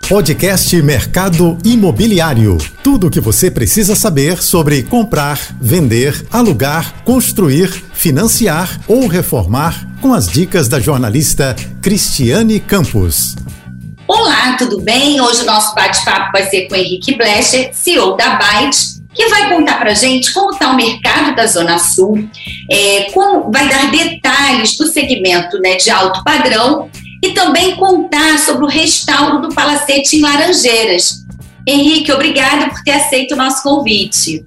Podcast Mercado Imobiliário. Tudo o que você precisa saber sobre comprar, vender, alugar, construir, financiar ou reformar com as dicas da jornalista Cristiane Campos. Olá, tudo bem? Hoje o nosso bate-papo vai ser com Henrique Blecher, CEO da Byte, que vai contar para gente como está o mercado da Zona Sul, é, como vai dar detalhes do segmento né, de alto padrão e também contar sobre o restauro do Palacete em Laranjeiras. Henrique, obrigado por ter aceito o nosso convite.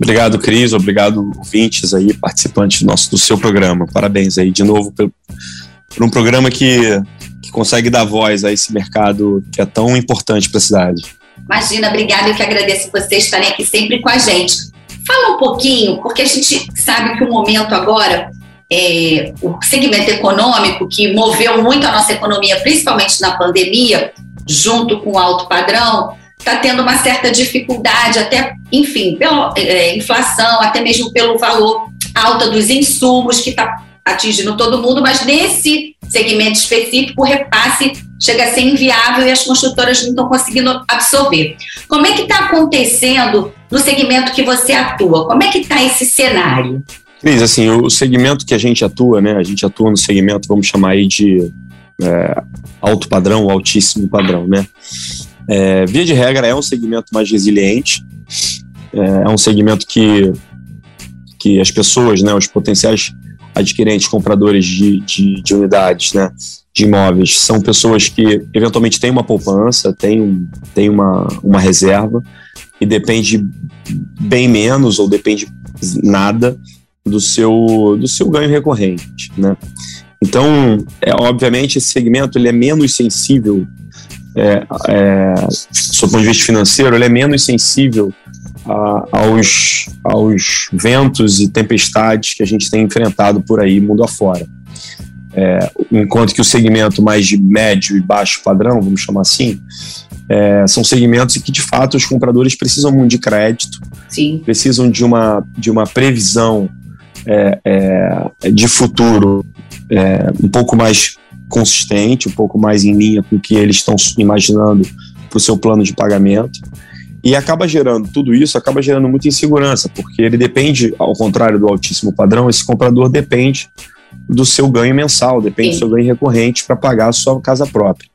Obrigado, Cris. Obrigado, ouvintes aí, participantes do, nosso, do seu programa. Parabéns aí de novo por, por um programa que, que consegue dar voz a esse mercado que é tão importante para a cidade. Imagina, obrigada. Eu que agradeço vocês estarem aqui sempre com a gente. Fala um pouquinho, porque a gente sabe que o momento agora é, o segmento econômico que moveu muito a nossa economia, principalmente na pandemia, junto com o alto padrão, está tendo uma certa dificuldade, até, enfim, pela é, inflação, até mesmo pelo valor alto dos insumos que está atingindo todo mundo, mas nesse segmento específico o repasse chega a ser inviável e as construtoras não estão conseguindo absorver. Como é que está acontecendo no segmento que você atua? Como é que está esse cenário? Cris, assim, o segmento que a gente atua, né? A gente atua no segmento, vamos chamar aí de é, alto padrão, altíssimo padrão, né? É, via de regra, é um segmento mais resiliente, é, é um segmento que, que as pessoas, né, os potenciais adquirentes, compradores de, de, de unidades, né, de imóveis, são pessoas que eventualmente têm uma poupança, têm, têm uma, uma reserva e depende bem menos ou depende nada do seu, do seu ganho recorrente, né? Então, é, obviamente, esse segmento ele é menos sensível, é, é, do ponto de vista financeiro, ele é menos sensível a, aos, aos ventos e tempestades que a gente tem enfrentado por aí, mundo afora. É, enquanto que o segmento mais de médio e baixo padrão, vamos chamar assim, é, são segmentos em que de fato os compradores precisam muito de crédito, Sim. precisam de uma, de uma previsão é, é, de futuro é, um pouco mais consistente, um pouco mais em linha com o que eles estão imaginando para o seu plano de pagamento. E acaba gerando, tudo isso acaba gerando muita insegurança, porque ele depende, ao contrário do altíssimo padrão, esse comprador depende do seu ganho mensal, depende Sim. do seu ganho recorrente para pagar a sua casa própria.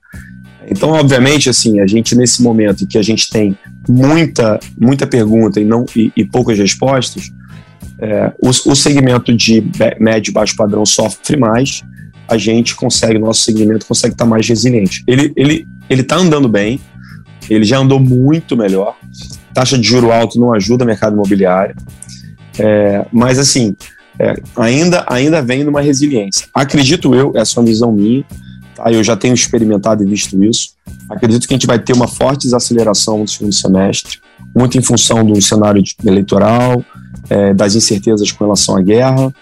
Então, obviamente, assim, a gente nesse momento em que a gente tem muita, muita pergunta e, não, e, e poucas respostas, é, o, o, segmento de médio e baixo padrão sofre mais, a gente consegue, nosso segmento consegue estar mais resiliente. Ele ele ele está andando bem, ele já andou muito melhor. Taxa de juro alto não ajuda o mercado imobiliário, é, mas assim é, ainda ainda vem numa resiliência. Acredito eu, essa é uma visão minha. Tá? Eu já tenho experimentado e visto isso. Acredito que a gente vai ter uma forte desaceleração no segundo semestre, muito em função do cenário eleitoral, é, das incertezas com relação à guerra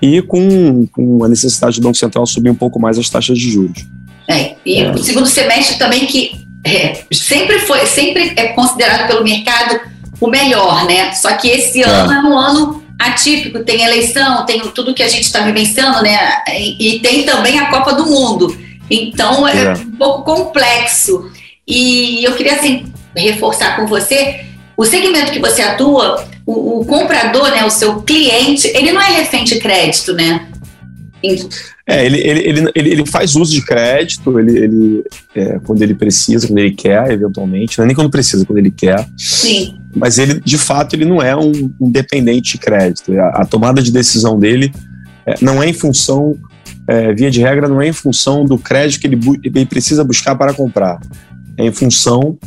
e com, com, a necessidade do Banco Central subir um pouco mais as taxas de juros. É, e é. o segundo semestre também que é, sempre foi, sempre é considerado pelo mercado o melhor, né? Só que esse é. ano é um ano atípico, tem eleição, tem tudo que a gente está vivenciando, né? E, e, tem também a Copa do Mundo. Então é, é, um pouco complexo. E eu queria assim reforçar com você o segmento que você atua o, o, comprador, né, o seu cliente, ele não é refém de crédito, né? É, ele, ele, ele, ele faz uso de crédito, ele, ele é, quando ele precisa, quando ele quer, eventualmente, não é nem quando precisa, quando ele quer. Sim. Mas ele, de fato, ele não é um, um dependente de crédito. A, a, tomada de decisão dele é, não é em função, é, via de regra, não é em função do crédito que ele, ele precisa buscar para comprar. É em função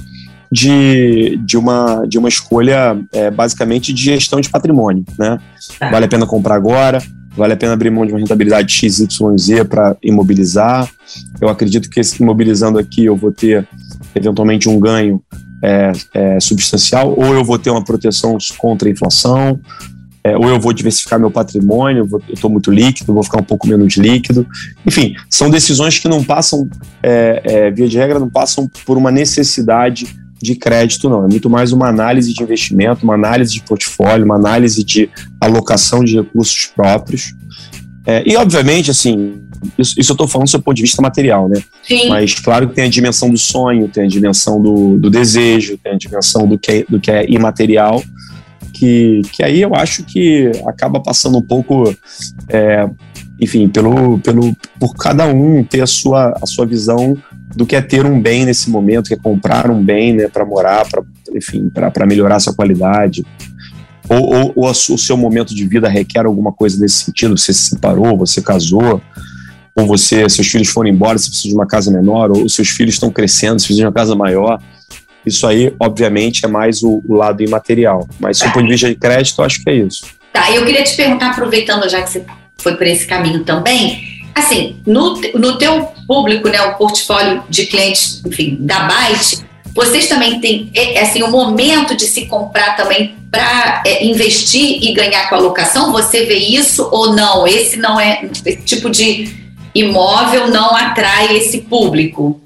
de, de, uma, de uma escolha é, basicamente de gestão de patrimônio. Né? Tá. Vale a pena comprar agora, vale a pena abrir mão de uma rentabilidade XYZ para imobilizar. Eu acredito que imobilizando aqui eu vou ter eventualmente um ganho é, é, substancial, ou eu vou ter uma proteção contra a inflação, é, ou eu vou diversificar meu patrimônio, eu estou muito líquido, vou ficar um pouco menos líquido. Enfim, são decisões que não passam, é, é, via de regra, não passam por uma necessidade de crédito, não. É muito mais uma análise de investimento, uma análise de portfólio, uma análise de alocação de recursos próprios. É, e, obviamente, assim, isso, isso eu estou falando do seu ponto de vista material, né? Sim. Mas claro que tem a dimensão do sonho, tem a dimensão do, do desejo, tem a dimensão do que, é, do que é imaterial, que, que aí eu acho que acaba passando um pouco, é, enfim, pelo, pelo, por cada um ter a sua, a sua visão do que é ter um bem nesse momento, que é comprar um bem né, para morar, pra, enfim, para melhorar sua qualidade. Ou, ou, ou, o seu momento de vida requer alguma coisa nesse sentido, você se separou, você casou, ou você, seus filhos foram embora, você precisa de uma casa menor, ou seus filhos estão crescendo, você precisa de uma casa maior. Isso aí, obviamente, é mais o, o lado imaterial. Mas, do ponto de vista de crédito, acho que é isso. Tá, eu queria te perguntar, aproveitando já que você foi por esse caminho também, assim, no, no teu público, né, o portfólio de clientes, enfim, da Byte, vocês também têm, é, é assim, o momento de se comprar também para é, investir e ganhar com a locação? Você vê isso ou não? Esse não é, esse tipo de imóvel não atrai esse público?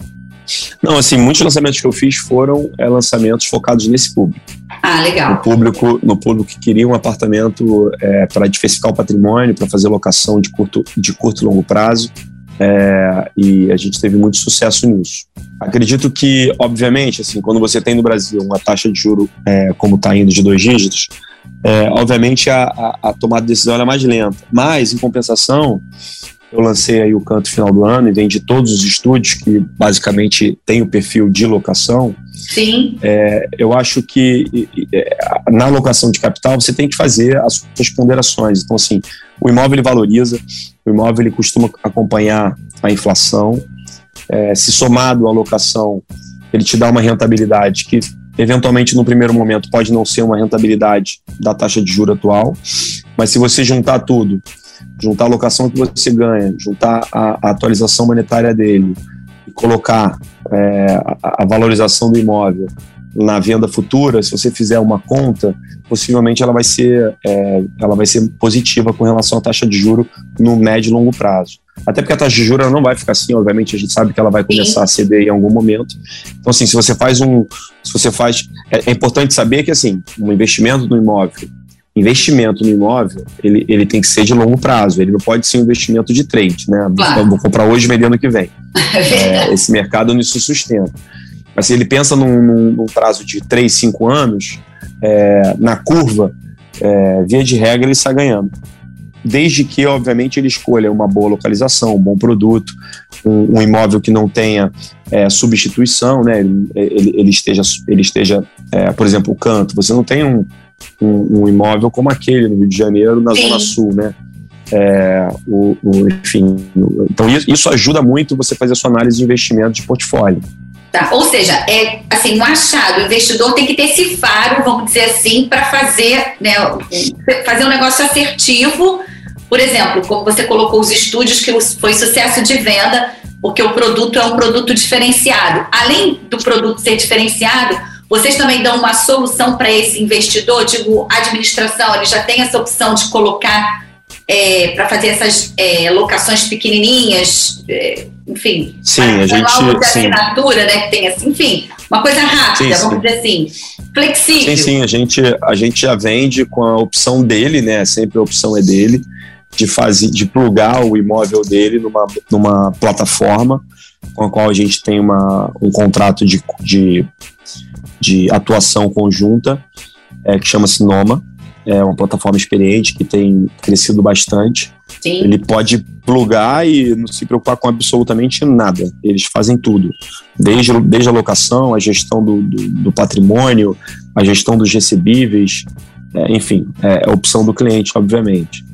Não, assim, muitos lançamentos que eu fiz foram é, lançamentos focados nesse público. Ah, legal. No público, no público que queria um apartamento é, para diversificar o patrimônio, para fazer locação de curto, de curto e longo prazo. É, e a gente teve muito sucesso nisso. Acredito que, obviamente, assim, quando você tem no Brasil uma taxa de juro é, como está indo de dois dígitos, é, obviamente a, a, a, tomada de decisão é mais lenta. Mas, em compensação, eu lancei aí o canto final do ano e vendi todos os estúdios que basicamente tem o perfil de locação. Sim. É, eu acho que é, na locação de capital você tem que fazer as suas ponderações. Então, assim, o imóvel ele valoriza, o imóvel ele costuma acompanhar a inflação. É, se somado à locação, ele te dá uma rentabilidade que eventualmente no primeiro momento pode não ser uma rentabilidade da taxa de juro atual, mas se você juntar tudo, juntar a locação que você ganha, juntar a, a atualização monetária dele e colocar é, a, a, valorização do imóvel na venda futura, se você fizer uma conta, possivelmente ela vai ser, é, ela vai ser positiva com relação à taxa de juro no médio e longo prazo. Até porque a taxa de juros não vai ficar assim, obviamente a gente sabe que ela vai começar a ceder em algum momento. Então assim, se você faz um, se você faz, é, é importante saber que assim, um investimento no imóvel investimento no imóvel, ele, ele tem que ser de longo prazo, ele não pode ser um investimento de trade, né? Claro. Vou comprar hoje e vender ano que vem. É, esse mercado não se sustenta. Mas se ele pensa num, num, num prazo de 3, 5 anos, é, na curva, é, via de regra, ele está ganhando. Desde que, obviamente, ele escolha uma boa localização, um bom produto, um, um imóvel que não tenha é, substituição, né? Ele, ele, ele esteja, ele esteja é, por exemplo, o canto. Você não tem um, um, um, imóvel como aquele no Rio de Janeiro, na Sim. Zona Sul, né? É, o, o, enfim, então isso, isso ajuda muito você fazer a sua análise de investimento de portfólio. Tá? Ou seja, é assim, um achado, o investidor tem que ter esse faro, vamos dizer assim, para fazer, né, fazer um negócio assertivo. Por exemplo, como você colocou os estúdios, que foi sucesso de venda, porque o produto é um produto diferenciado. Além do produto ser diferenciado, vocês também dão uma solução para esse investidor? Digo, a administração, ele já tem essa opção de colocar é, para fazer essas é, locações pequenininhas, é, enfim. Sim, a gente. de assinatura, né? Que tem assim, enfim, uma coisa rápida, sim, vamos sim. dizer assim, flexível. Sim, sim, a gente, a gente já vende com a opção dele, né? Sempre a opção é dele, de fazer, de plugar o imóvel dele numa, numa plataforma com a qual a gente tem uma, um contrato de, de de atuação conjunta, é, que chama-se Noma. É uma plataforma experiente que tem crescido bastante. Sim. Ele pode plugar e não se preocupar com absolutamente nada. Eles fazem tudo. Desde, desde a locação, a gestão do, do, do patrimônio, a gestão dos recebíveis, é, enfim, é, a opção do cliente, obviamente.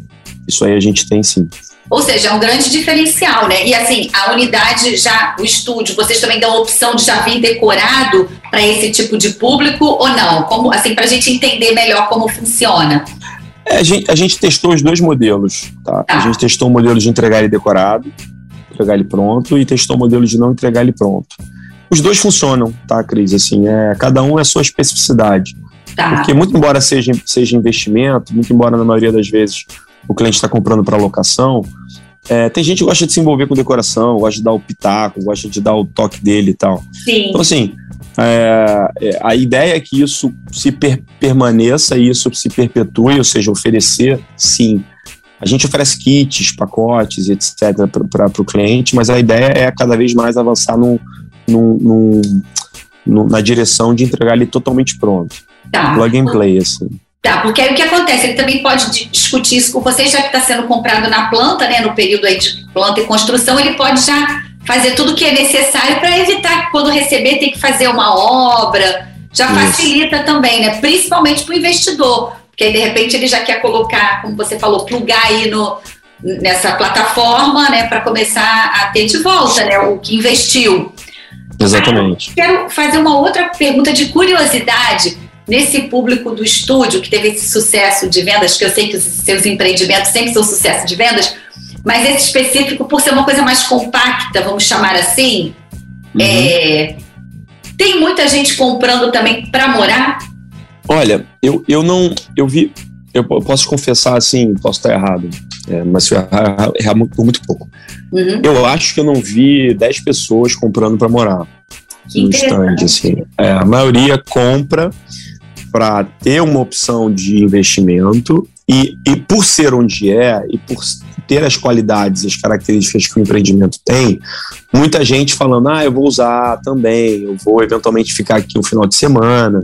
Isso aí a gente tem sim. Ou seja, é um grande diferencial, né? E assim, a unidade já, o estúdio, vocês também dão a opção de já vir decorado para esse tipo de público ou não? Como, assim, para a gente entender melhor como funciona. É, a, gente, a gente testou os dois modelos, tá? tá? A gente testou o modelo de entregar ele decorado, entregar ele pronto, e testou o modelo de não entregar ele pronto. Os dois funcionam, tá, Cris? Assim, é, cada um é a sua especificidade. Tá. Porque muito embora seja, seja investimento, muito embora na maioria das vezes o cliente está comprando para locação, é, tem gente que gosta de se envolver com decoração, gosta de dar o pitaco, gosta de dar o toque dele e tal. Sim. Então, assim, é, é, a ideia é que isso se per permaneça e isso se perpetue, ou seja, oferecer, sim, A gente oferece kits, pacotes, etc., para o cliente, mas a ideia é cada vez mais avançar num, num, num na direção de entregar ele totalmente pronto. Tá. Plug and play, assim. Tá, porque aí o que acontece? Ele também pode discutir isso com você, já que está sendo comprado na planta, né, no período aí de planta e construção, ele pode já fazer tudo o que é necessário para evitar que quando receber tem que fazer uma obra, já isso. facilita também, né? Principalmente para o investidor, porque aí de repente ele já quer colocar, como você falou, plugar aí no, nessa plataforma, né, para começar a ter de volta, né, o que investiu. Exatamente. Ah, quero fazer uma outra pergunta de curiosidade nesse público do estúdio que teve esse sucesso de vendas, que eu sei que os seus empreendimentos sempre são sucesso de vendas, mas esse específico, por ser uma coisa mais compacta, vamos chamar assim, uhum. é, tem muita gente comprando também para morar? Olha, eu, eu não. Eu vi. Eu posso confessar assim, posso estar errado, é, mas se eu errar, errar por muito pouco. Uhum. Eu acho que eu não vi 10 pessoas comprando para morar que no stand. Assim. É, a maioria compra para ter uma opção de investimento e, e por ser onde é e por ter as qualidades e as características que o empreendimento tem, muita gente falando, ah, eu vou usar também, eu vou eventualmente ficar aqui um final de semana,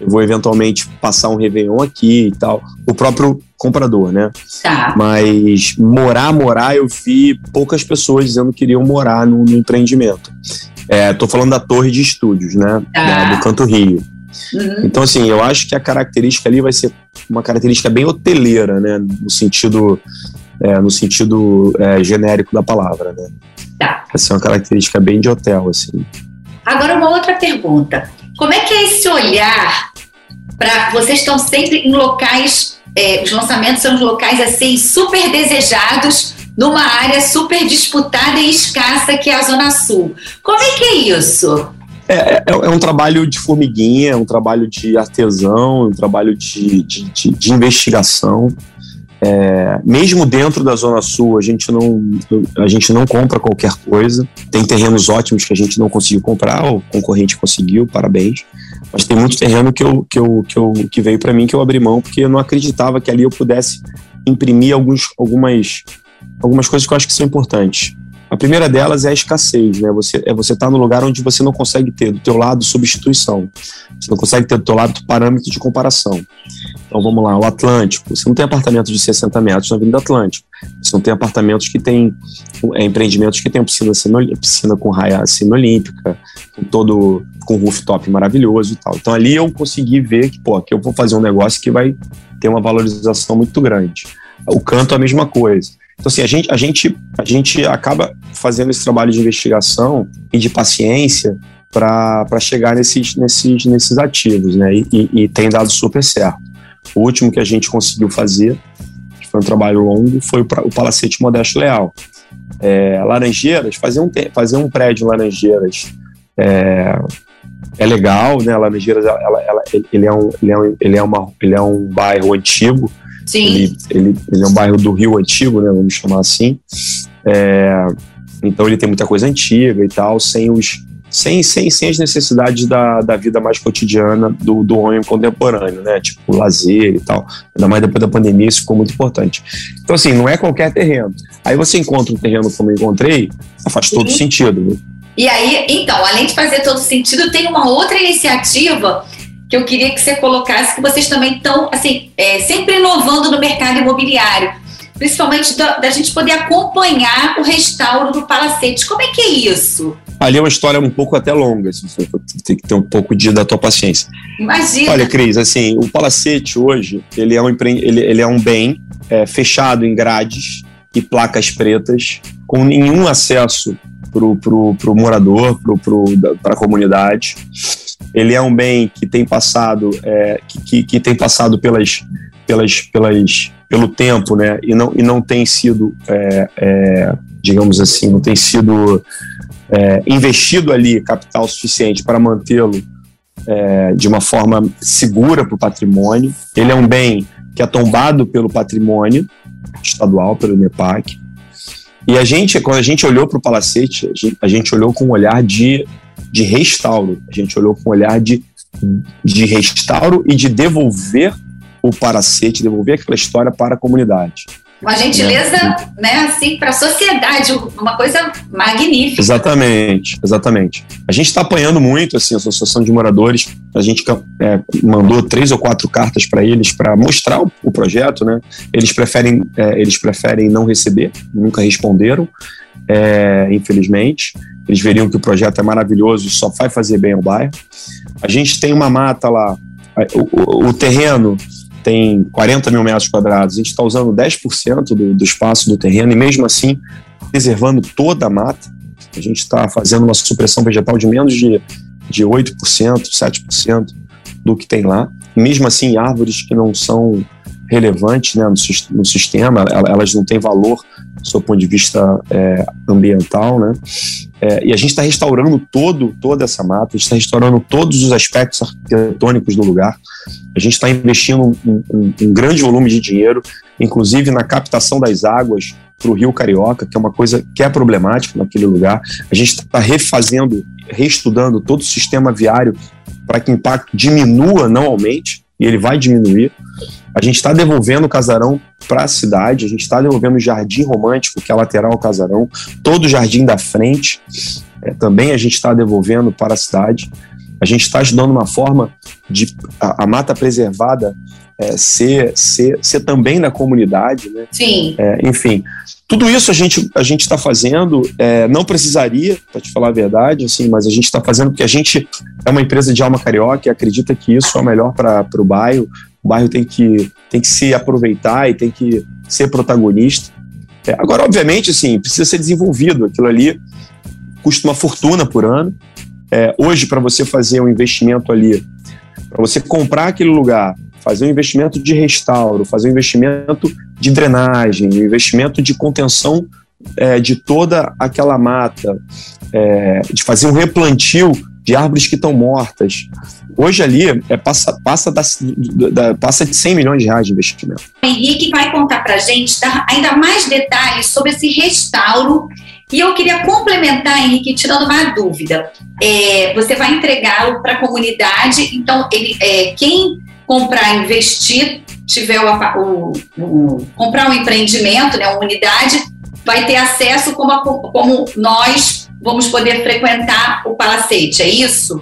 eu vou eventualmente passar um Réveillon aqui e tal. O próprio comprador, né? Tá. Mas morar, morar, eu vi poucas pessoas dizendo que queriam morar no, no empreendimento. Estou é, falando da torre de estúdios, né? Tá. Da, do Canto Rio. Uhum. Então, assim, eu acho que a característica ali vai ser uma característica bem hoteleira, né? No sentido, é, no sentido é, genérico da palavra, né? Tá. Vai ser uma característica bem de hotel, assim. Agora, uma outra pergunta. Como é que é esse olhar para... Vocês estão sempre em locais... É, os lançamentos são locais, assim, super desejados numa área super disputada e escassa que é a Zona Sul. Como é que é isso? É, é, é, um trabalho de formiguinha, é um trabalho de artesão, é um trabalho de, de, de, de investigação. É, mesmo dentro da Zona Sul, a gente, não, a gente não compra qualquer coisa. Tem terrenos ótimos que a gente não conseguiu comprar, o concorrente conseguiu, parabéns. Mas tem muito terreno que, eu, que, eu, que, eu, que veio para mim que eu abri mão, porque eu não acreditava que ali eu pudesse imprimir alguns, algumas, algumas coisas que eu acho que são importantes. A primeira delas é a escassez, né? Você é você tá no lugar onde você não consegue ter do teu lado substituição. Você não consegue ter do teu lado parâmetro de comparação. Então vamos lá, o Atlântico. Você não tem apartamentos de 60 metros na Avenida Atlântico. Você não tem apartamentos que têm é, empreendimentos que têm piscina, piscina com raia semi-olímpica, com todo com rooftop maravilhoso e tal. Então ali eu consegui ver que, pô, aqui eu vou fazer um negócio que vai ter uma valorização muito grande. O canto é a mesma coisa. Então, assim, a gente, a, gente, a gente acaba fazendo esse trabalho de investigação e de paciência para chegar nesses, nesses, nesses ativos, né? E, e, e, tem dado super certo. O último que a gente conseguiu fazer, que foi um trabalho longo, foi o, o Palacete Modesto Leal. É, Laranjeiras, fazer um, fazer um prédio em Laranjeiras é, é legal, né? Laranjeiras, ela, ela, ele, é um, ele, é um, ele, é é um bairro antigo, Sim. Ele, ele, ele, é um bairro do Rio Antigo, né, vamos chamar assim. É, então ele tem muita coisa antiga e tal, sem os sem, sem, sem as necessidades da, da vida mais cotidiana do, do homem contemporâneo, né? Tipo, lazer e tal. Ainda mais depois da pandemia, isso ficou muito importante. Então, assim, não é qualquer terreno. Aí você encontra um terreno como eu encontrei, faz todo Sim. sentido. Né? E aí, então, além de fazer todo sentido, tem uma outra iniciativa que eu queria que você colocasse, que vocês também estão, assim, é, sempre inovando no mercado imobiliário, principalmente da, da, gente poder acompanhar o restauro do palacete. Como é que é isso? Ali é uma história um pouco até longa, tem que ter um pouco de, da tua paciência. Imagina. Olha, Cris, assim, o palacete hoje, ele é um, ele, ele é um bem é, fechado em grades e placas pretas, com nenhum acesso para o morador, para a comunidade ele é um bem que tem passado, é, que, que, que, tem passado pelas, pelas, pelas, pelo tempo, né? E não, e não tem sido, é, é, digamos assim, não tem sido é, investido ali capital suficiente para mantê-lo é, de uma forma segura para o patrimônio. Ele é um bem que é tombado pelo patrimônio estadual, pelo INEPAC. E a gente, quando a gente olhou para o palacete, a gente olhou com um olhar de de restauro. A gente olhou com um olhar de, de restauro e de devolver o paracete, devolver aquela história para a comunidade. Uma gentileza, né, né assim, para a sociedade, uma coisa magnífica. Exatamente, exatamente. A gente está apanhando muito, assim, a Associação de Moradores, a gente é, mandou três ou quatro cartas para eles para mostrar o, o, projeto, né? Eles preferem, é, eles preferem não receber, nunca responderam, é, infelizmente. Eles veriam que o projeto é maravilhoso e só vai fazer bem ao bairro. A gente tem uma mata lá, o, o, o terreno tem 40 mil metros quadrados, a gente está usando 10% do, do espaço do terreno e mesmo assim preservando toda a mata. A gente está fazendo uma supressão vegetal de menos de, de 8%, 7% do que tem lá. mesmo assim, árvores que não são relevantes né, no, no sistema, elas não têm valor do seu ponto de vista é, ambiental, né? É, e a gente está restaurando todo, toda essa mata, a gente está restaurando todos os aspectos arquitetônicos do lugar. A gente está investindo um, um, um, grande volume de dinheiro, inclusive na captação das águas para o Rio Carioca, que é uma coisa que é problemática naquele lugar. A gente está refazendo, reestudando todo o sistema viário para que o impacto diminua, não aumente, e ele vai diminuir. A gente está devolvendo o casarão para a cidade, a gente está devolvendo o jardim romântico, que é lateral ao casarão, todo o jardim da frente, é, também a gente está devolvendo para a cidade. A gente está ajudando uma forma de a, a mata preservada é, ser, ser, ser também na comunidade, né? Sim. É, enfim, tudo isso a gente a gente está fazendo. É, não precisaria, para te falar a verdade, assim, mas a gente está fazendo porque a gente é uma empresa de alma carioca e acredita que isso é o melhor para o bairro, o bairro tem que, tem que se aproveitar e tem que ser protagonista. É, agora, obviamente, assim, precisa ser desenvolvido. Aquilo ali custa uma fortuna por ano. É, hoje, para você fazer um investimento ali, para você comprar aquele lugar, fazer um investimento de restauro, fazer um investimento de drenagem, um investimento de contenção é, de toda aquela mata, é, de fazer um replantio de árvores que estão mortas. Hoje ali é, passa, passa, da, da, passa de 100 milhões de reais de investimento. O Henrique vai contar para a gente ainda mais detalhes sobre esse restauro. E eu queria complementar, Henrique, tirando uma dúvida. É, você vai entregá-lo para a comunidade, então ele, é, quem comprar, investir, tiver o, o, o, comprar um empreendimento, né, uma unidade, vai ter acesso como, a, como nós vamos poder frequentar o palacete, é isso?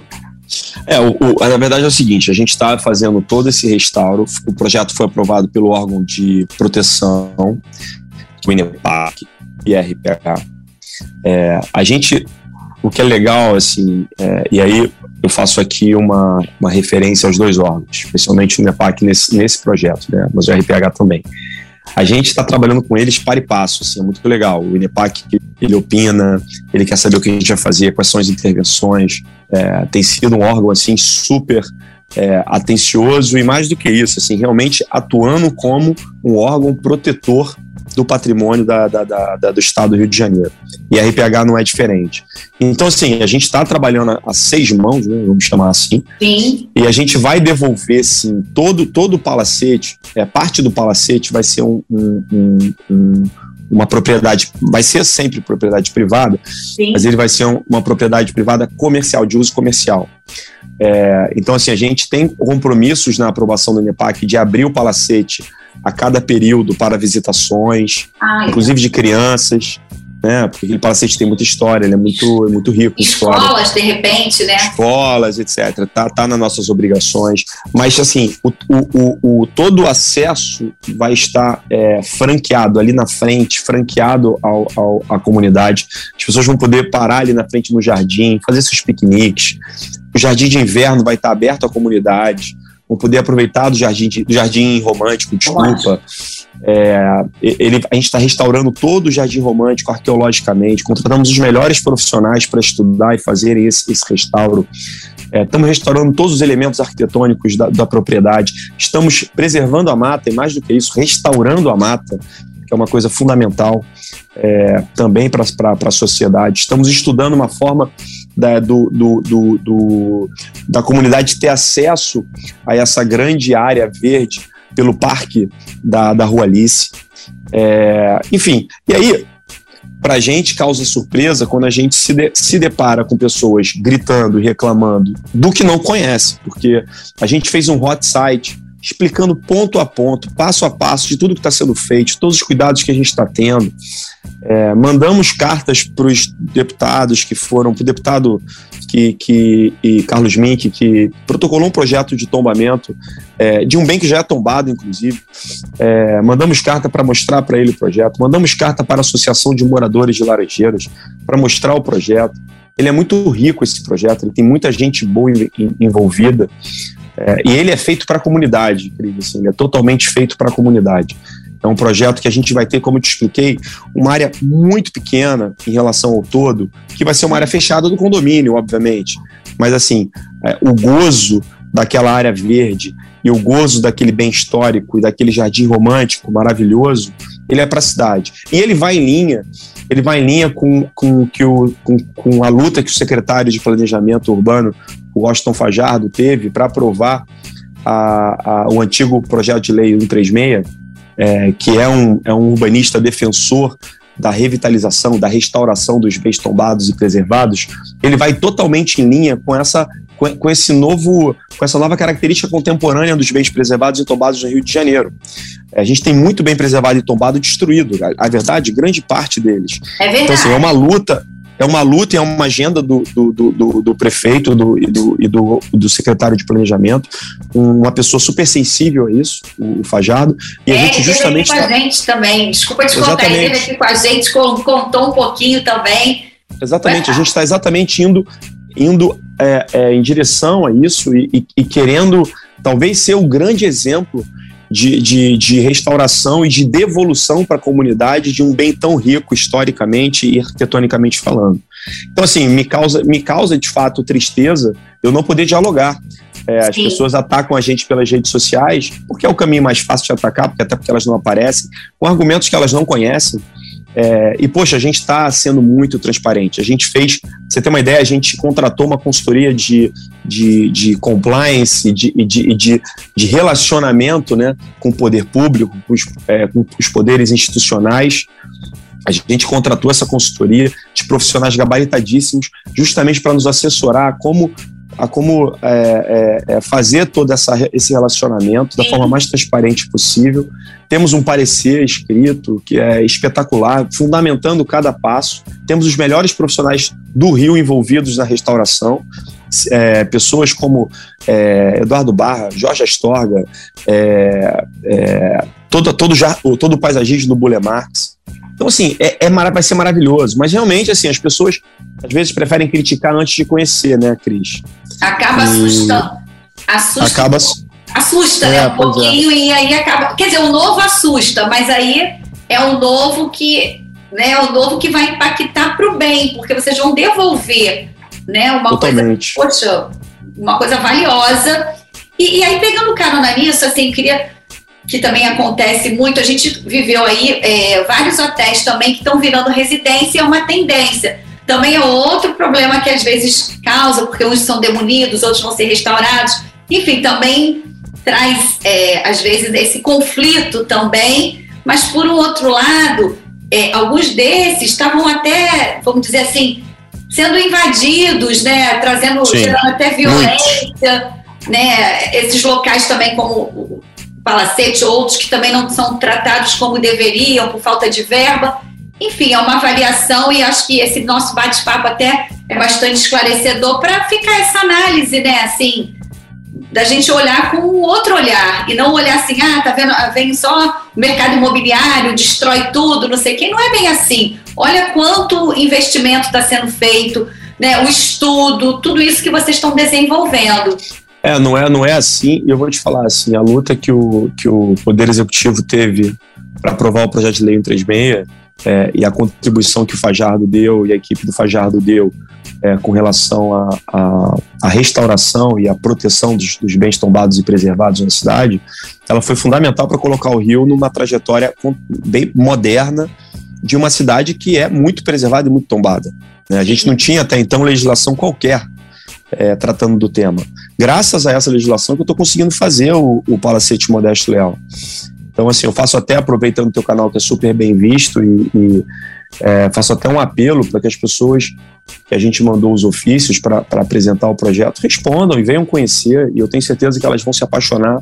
É, o, o, na verdade é o seguinte, a gente está fazendo todo esse restauro, o projeto foi aprovado pelo órgão de proteção, o INEPAC e RPH. É, a gente, o que é legal, assim, é, e aí eu faço aqui uma, uma referência aos dois órgãos, especialmente o INEPAC nesse, nesse projeto, né, mas o RPH também a gente está trabalhando com eles para e passo, assim, é muito legal. O INEPAC, ele opina, ele quer saber o que a gente vai fazer, quais são as intervenções. É, tem sido um órgão, assim, super é, atencioso e mais do que isso, assim, realmente atuando como um órgão protetor do patrimônio da, da, da, do estado do Rio de Janeiro. E a RPH não é diferente. Então, assim, a gente está trabalhando a seis mãos, né, vamos chamar assim. Sim. E a gente vai devolver, sim, todo, todo o palacete, é, parte do palacete vai ser um, um, um, um uma propriedade, vai ser sempre propriedade privada, Sim. mas ele vai ser um, uma propriedade privada comercial, de uso comercial. É, então, assim, a gente tem compromissos na aprovação do INEPAC de abrir o palacete a cada período para visitações, Ai, inclusive de crianças, né? Porque aquele palacete tem muita história, ele é muito, é muito rico. Escolas, história. de repente, né? Escolas, etc. Tá, tá nas nossas obrigações. Mas, assim, o, o, o, todo o acesso vai estar é, franqueado ali na frente, franqueado ao, ao, à comunidade. As pessoas vão poder parar ali na frente no jardim, fazer seus piqueniques. O jardim de inverno vai estar aberto à comunidade vão poder aproveitar do jardim, do jardim romântico, desculpa. É, ele, a gente está restaurando todo o jardim romântico arqueologicamente, contratamos os melhores profissionais para estudar e fazer esse, esse restauro. Estamos é, restaurando todos os elementos arquitetônicos da, da propriedade, estamos preservando a mata e, mais do que isso, restaurando a mata, que é uma coisa fundamental é, também para a sociedade. Estamos estudando uma forma da, do, do, do, do, da comunidade ter acesso a essa grande área verde pelo parque da, da Rua Alice. É, enfim, e aí, para a gente causa surpresa quando a gente se, de, se depara com pessoas gritando e reclamando do que não conhece, porque a gente fez um hot site explicando ponto a ponto, passo a passo de tudo que está sendo feito, todos os cuidados que a gente está tendo. É, mandamos cartas para os deputados que foram, para o deputado que, que, e Carlos Mink, que protocolou um projeto de tombamento é, de um bem que já é tombado, inclusive. É, mandamos carta para mostrar para ele o projeto, mandamos carta para a Associação de Moradores de Laranjeiras para mostrar o projeto. Ele é muito rico esse projeto, ele tem muita gente boa envolvida. É, e ele é feito para a comunidade, assim, ele é totalmente feito para a comunidade. É um projeto que a gente vai ter, como eu te expliquei, uma área muito pequena em relação ao todo, que vai ser uma área fechada do condomínio, obviamente. Mas, assim, é, o gozo daquela área verde e o gozo daquele bem histórico e daquele jardim romântico maravilhoso, ele é para a cidade. E ele vai em linha, ele vai em linha com, com, que o, com, com a luta que o secretário de Planejamento Urbano, o Washington Fajardo, teve para aprovar a, a, o antigo projeto de lei 136, é, que é um, é um urbanista defensor da revitalização, da restauração dos bens tombados e preservados, ele vai totalmente em linha com essa com, com esse novo com essa nova característica contemporânea dos bens preservados e tombados no Rio de Janeiro. É, a gente tem muito bem preservado e tombado destruído. A, a verdade, grande parte deles. É verdade. Então, assim, é uma luta, é uma luta e é uma agenda do, do, do, do prefeito do, e, do, e do, do secretário de planejamento, uma pessoa super sensível a isso, o Fajardo, e é, a gente justamente. Ele com tá... a gente também, desculpa te contar, ele esteve aqui com a gente, contou um pouquinho também. Exatamente, a gente está exatamente indo, indo é, é, em direção a isso e, e, e querendo talvez ser o grande exemplo de, de, de restauração e de devolução para a comunidade de um bem tão rico historicamente e arquitetonicamente falando. Então, assim, me causa, me causa de fato tristeza eu não poder dialogar. É, as pessoas atacam a gente pelas redes sociais, porque é o caminho mais fácil de atacar, porque até porque elas não aparecem, com argumentos que elas não conhecem. É, e, poxa, a gente está sendo muito transparente. A gente fez, você ter uma ideia, a gente contratou uma consultoria de, de, de compliance, de, de, de, de relacionamento né, com o poder público, com os, é, com os poderes institucionais. A gente contratou essa consultoria de profissionais gabaritadíssimos, justamente para nos assessorar como a como é, é, é, fazer todo essa, esse relacionamento da forma mais transparente possível. Temos um parecer escrito que é espetacular, fundamentando cada passo. Temos os melhores profissionais do Rio envolvidos na restauração. É, pessoas como é, Eduardo Barra, Jorge Astorga, é, todo, todo, todo o paisagismo do Bule Marx. Então, assim, é, é, vai ser maravilhoso. Mas realmente, assim, as pessoas às vezes preferem criticar antes de conhecer, né, Cris? Acaba assustando. Assusta. Acaba... Assusta, é, né? Um pouquinho é. e aí acaba. Quer dizer, o novo assusta, mas aí é um novo que. Né, é o novo que vai impactar para o bem, porque vocês vão devolver né, uma Totalmente. coisa. Poxa, uma coisa valiosa. E, e aí, pegando carona nisso, assim, queria que também acontece muito. A gente viveu aí é, vários hotéis também que estão virando residência, é uma tendência. Também é outro problema que às vezes causa, porque uns são demolidos, outros vão ser restaurados. Enfim, também traz, é, às vezes, esse conflito também. Mas, por um outro lado, é, alguns desses estavam até, vamos dizer assim, sendo invadidos, né, trazendo, gerando até violência. Né, esses locais também, como Palacete, outros que também não são tratados como deveriam por falta de verba. Enfim, é uma avaliação e acho que esse nosso bate-papo até é bastante esclarecedor para ficar essa análise, né? Assim, da gente olhar com outro olhar e não olhar assim, ah, tá vendo, ah, vem só mercado imobiliário, destrói tudo, não sei o quê. Não é bem assim. Olha quanto investimento está sendo feito, né? O estudo, tudo isso que vocês estão desenvolvendo. É, não é, não é assim. E eu vou te falar assim, a luta que o, que o Poder Executivo teve para aprovar o projeto de lei 136 é, e a contribuição que o Fajardo deu e a equipe do Fajardo deu é, com relação à restauração e à proteção dos, dos, bens tombados e preservados na cidade, ela foi fundamental para colocar o Rio numa trajetória bem moderna de uma cidade que é muito preservada e muito tombada. Né? A gente não tinha até então legislação qualquer é, tratando do tema. Graças a essa legislação que eu estou conseguindo fazer o, o Palacete Modesto Leal. Então, assim, eu faço até aproveitando o teu canal, que é super bem visto, e, e É, faço até um apelo para que as pessoas que a gente mandou os ofícios para apresentar o projeto respondam e venham conhecer, e eu tenho certeza que elas vão se apaixonar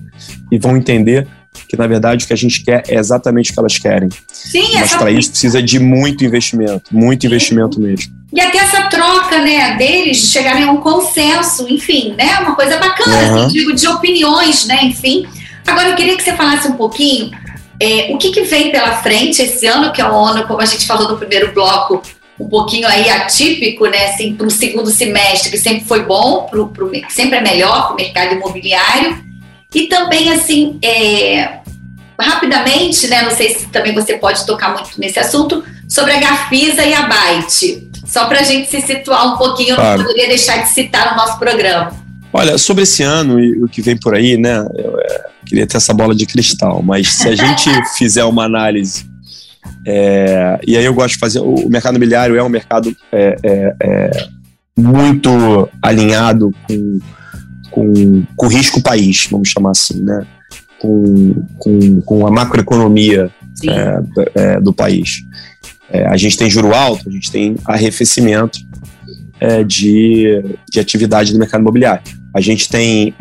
e vão entender que na verdade o que a gente quer é exatamente o que elas querem. Sim, Mas para isso precisa de muito investimento, muito Sim. investimento mesmo. E até essa troca, né, deles de chegarem a um consenso, enfim, né, uma coisa bacana, uhum. assim, digo, de opiniões, né, enfim. Agora eu queria que você falasse um pouquinho é, o que, que vem pela frente esse ano, que é um ano, como a gente falou no primeiro bloco, um pouquinho aí atípico, né, assim, para um segundo semestre que sempre foi bom, pro, pro, sempre é melhor para o mercado imobiliário. E também, assim, é, rapidamente, né, não sei se também você pode tocar muito nesse assunto, sobre a Gafisa e a Byte. Só para a gente se situar um pouquinho, eu não poderia deixar de citar no nosso programa. Olha, sobre esse ano e o que vem por aí, né, eu é, queria ter essa bola de cristal, mas se a gente fizer uma análise é, e aí eu gosto de fazer. O mercado imobiliário é um mercado é, é, é muito alinhado com, com, com o risco país, vamos chamar assim, né? Com, com, com a macroeconomia é, do país. a gente tem juro alto, a gente tem arrefecimento de, de atividade do mercado imobiliário. A gente tem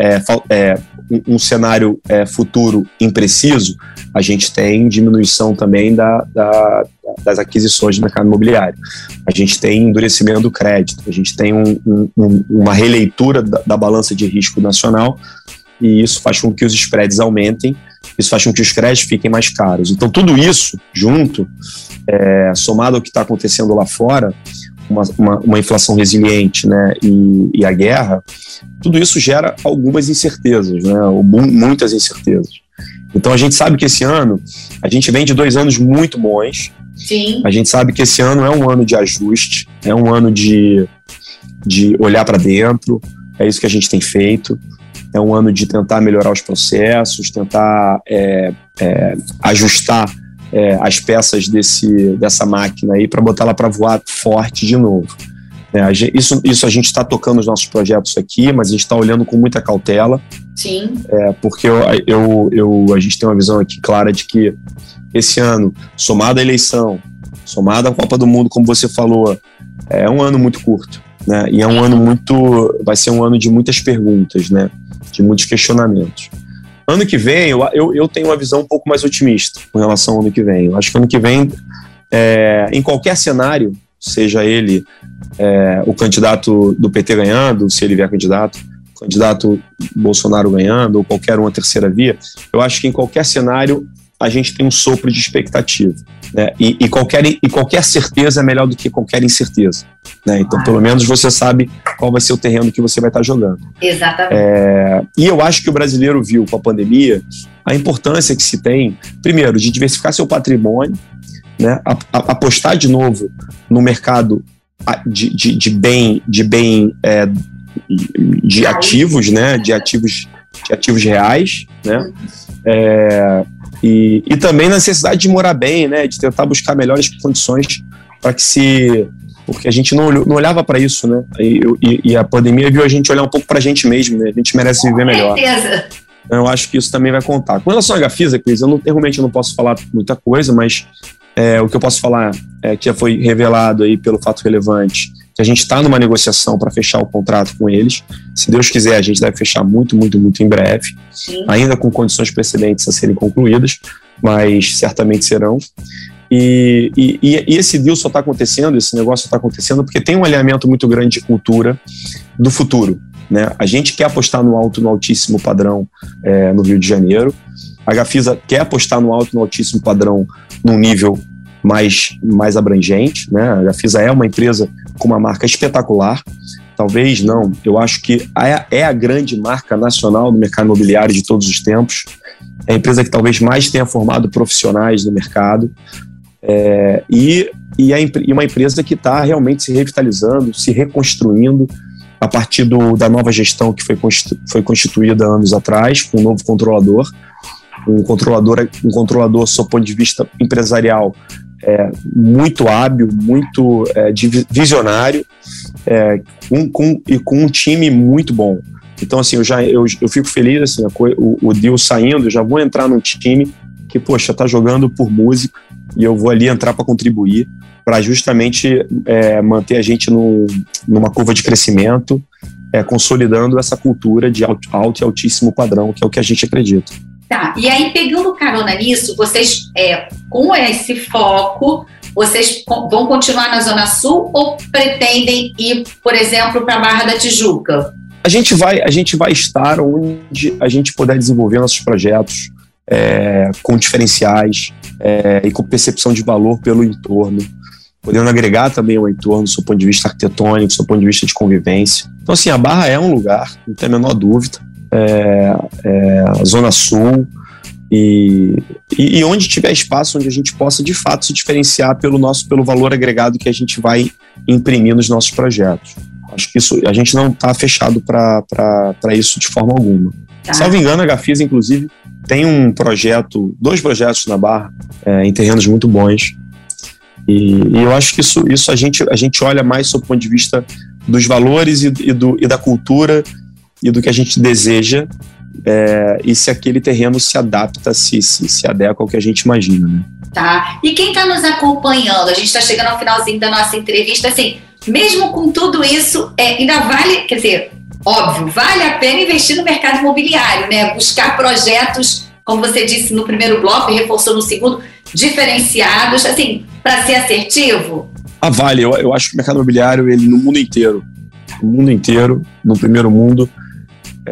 um, um cenário futuro impreciso, a gente tem diminuição também da, da, das aquisições do mercado imobiliário. A gente tem endurecimento do crédito, a gente tem um, um, uma releitura da, da balança de risco nacional e isso faz com que os spreads aumentem, isso faz com que os créditos fiquem mais caros. Então, tudo isso junto, é, somado ao que está acontecendo lá fora, uma, uma, uma, inflação resiliente né, e, e, a guerra, tudo isso gera algumas incertezas, né, muitas incertezas. Então a gente sabe que esse ano, a gente vem de dois anos muito bons. Sim. A gente sabe que esse ano é um ano de ajuste, é um ano de, de olhar para dentro, é isso que a gente tem feito. É um ano de tentar melhorar os processos, tentar é, é, ajustar é, as peças desse, dessa máquina aí para botar ela para voar forte de novo. É, isso, isso a gente está tocando nos nossos projetos aqui, mas a gente está olhando com muita cautela. Sim. É, porque eu, eu, eu, a gente tem uma visão aqui clara de que esse ano, somado à eleição, somado à Copa do Mundo, como você falou, é um ano muito curto. Né? E é um ano muito. Vai ser um ano de muitas perguntas, né? De muitos questionamentos. Ano que vem, eu, eu, eu tenho uma visão um pouco mais otimista com relação ao ano que vem. Eu acho que ano que vem, é, em qualquer cenário, seja ele é, o candidato do PT ganhando, se ele vier candidato, o candidato Bolsonaro ganhando, ou qualquer uma terceira via, eu acho que em qualquer cenário a gente tem um sopro de expectativa. Né? E, e, qualquer, e qualquer certeza é melhor do que qualquer incerteza. Né? Então, pelo menos você sabe qual vai ser o terreno que você vai estar jogando. Exatamente. É, e eu acho que o brasileiro viu com a pandemia a importância que se tem, primeiro, de diversificar seu patrimônio, né? apostar de novo no mercado de, de, de bem, de bem é, de ativos, né? De ativos, de ativos reais, né? É, e, e também na necessidade de morar bem, né? De tentar buscar melhores condições para que se porque a gente não, não olhava para isso, né? E, e, e, a pandemia viu a gente olhar um pouco para a gente mesmo, né? A gente merece viver melhor. certeza. Então, eu acho que isso também vai contar. Com relação à Gafisa, Cris, eu não, realmente eu não posso falar muita coisa, mas é, o que eu posso falar é que já foi revelado aí pelo fato relevante que a gente está numa negociação para fechar o contrato com eles. Se Deus quiser, a gente deve fechar muito, muito, muito em breve, Sim. ainda com condições precedentes a serem concluídas, mas certamente serão. E, e, e esse deal só está acontecendo, esse negócio está acontecendo porque tem um alinhamento muito grande de cultura do futuro. Né? A gente quer apostar no alto, no altíssimo padrão é, no Rio de Janeiro. A Gafisa quer apostar no alto, no altíssimo padrão num nível mais, mais abrangente. Né? A Gafisa é uma empresa com uma marca espetacular. Talvez não, eu acho que é, a grande marca nacional do mercado imobiliário de todos os tempos. É a empresa que talvez mais tenha formado profissionais no mercado. É, e, e, é, e uma empresa que está realmente se revitalizando, se reconstruindo a partir do, da nova gestão que foi, foi constituída anos atrás, com um novo controlador um controlador, um controlador, do ponto de vista empresarial, é, muito hábil, muito é, visionário, é, com, e com um time muito bom. Então, assim, eu já eu, eu fico feliz, assim, o, o saindo, eu já vou entrar num time que, poxa, tá jogando por música e eu vou ali entrar para contribuir. para justamente é, manter a gente no, numa curva de crescimento, é, consolidando essa cultura de alto, alto, e altíssimo padrão, que é o que a gente acredita. Tá, e aí pegando carona nisso, vocês, é, com esse foco, vocês vão continuar na Zona Sul ou pretendem ir, por exemplo, para a Barra da Tijuca? A gente vai, a gente vai estar onde a gente puder desenvolver nossos projetos é, com diferenciais é, e com percepção de valor pelo entorno, podendo agregar também ao entorno, do seu ponto de vista arquitetônico, do seu ponto de vista de convivência. Então, assim, a Barra é um lugar, não tem a menor dúvida. É, é, Zona Sul, e, e, e, onde tiver espaço onde a gente possa de fato se diferenciar pelo nosso pelo valor agregado que a gente vai imprimir nos nossos projetos. Acho que isso a gente não está fechado para isso de forma alguma. Tá. Salvo engano, a Gafisa, inclusive, tem um projeto, dois projetos na Barra, é, em terrenos muito bons. E, e, eu acho que isso, isso a, gente, a gente olha mais sob o ponto de vista dos valores e, e, do, e da cultura e do que a gente deseja é, e se aquele terreno se adapta, se, se, se adequa ao que a gente imagina, né? Tá. E quem está nos acompanhando, a gente está chegando ao finalzinho da nossa entrevista, assim, mesmo com tudo isso, é, ainda vale, quer dizer, óbvio, vale a pena investir no mercado imobiliário, né? Buscar projetos, como você disse no primeiro bloco e reforçou no segundo, diferenciados, assim, para ser assertivo? Ah, vale. Eu, eu acho que o mercado imobiliário, ele no mundo inteiro, no mundo inteiro, no primeiro mundo,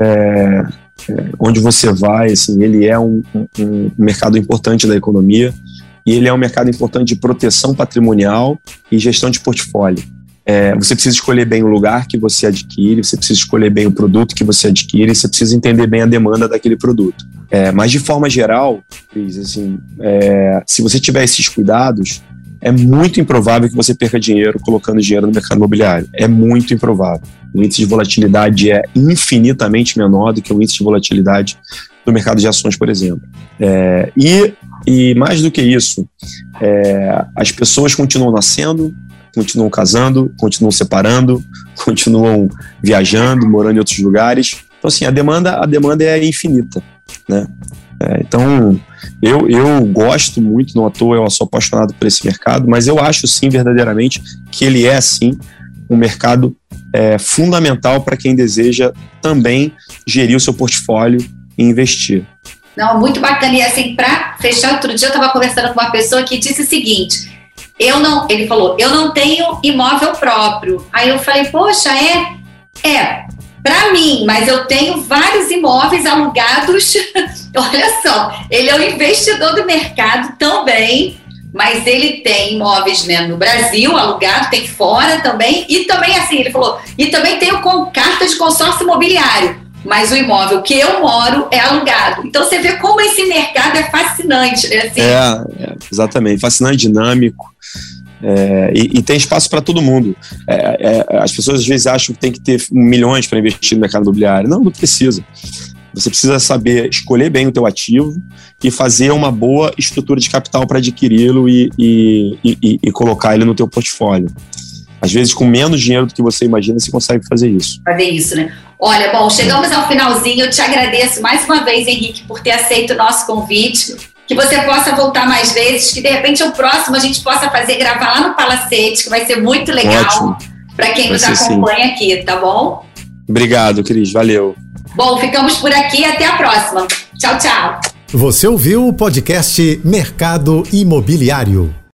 é, onde você vai, assim, ele é um, um, mercado importante da economia e ele é um mercado importante de proteção patrimonial e gestão de portfólio. É, você precisa escolher bem o lugar que você adquire, você precisa escolher bem o produto que você adquire, você precisa entender bem a demanda daquele produto. É, mas de forma geral, assim, é, se você tiver esses cuidados, é muito improvável que você perca dinheiro colocando dinheiro no mercado imobiliário. É muito improvável. O índice de volatilidade é infinitamente menor do que o índice de volatilidade do mercado de ações, por exemplo. É, e, e mais do que isso, é, as pessoas continuam nascendo, continuam casando, continuam separando, continuam viajando, morando em outros lugares. Então, assim, a demanda, a demanda é infinita, né? É, então, eu, eu gosto muito, não à toa, eu sou apaixonado por esse mercado, mas eu acho sim, verdadeiramente, que ele é sim um mercado é, fundamental para quem deseja também gerir o seu portfólio e investir. Não, muito bacana. E assim, para fechar, outro dia eu estava conversando com uma pessoa que disse o seguinte: eu não, ele falou, eu não tenho imóvel próprio. Aí eu falei, poxa, é? É, para mim, mas eu tenho vários imóveis alugados. Olha só, ele é um investidor do mercado também, mas ele tem imóveis né, no Brasil alugado, tem fora também, e também assim, ele falou, e também tenho com carta de consórcio imobiliário. Mas o imóvel que eu moro é alugado. Então você vê como esse mercado é fascinante, né? Assim. É, é, exatamente, fascinante, dinâmico. É, e, e, tem espaço para todo mundo. É, é, as pessoas às vezes acham que tem que ter milhões para investir no mercado imobiliário. Não, não precisa. Você precisa saber escolher bem o teu ativo e fazer uma boa estrutura de capital para adquiri-lo e, e, e, e, colocar ele no teu portfólio. Às vezes, com menos dinheiro do que você imagina, você consegue fazer isso. Fazer isso, né? Olha, bom, chegamos ao finalzinho. Eu te agradeço mais uma vez, Henrique, por ter aceito o nosso convite que você possa voltar mais vezes, que de repente o próximo a gente possa fazer, gravar lá no Palacete, que vai ser muito legal para quem vai nos acompanha sim. aqui, tá bom? Obrigado, Cris, valeu. Bom, ficamos por aqui até a próxima. Tchau, tchau. Você ouviu o podcast Mercado Imobiliário.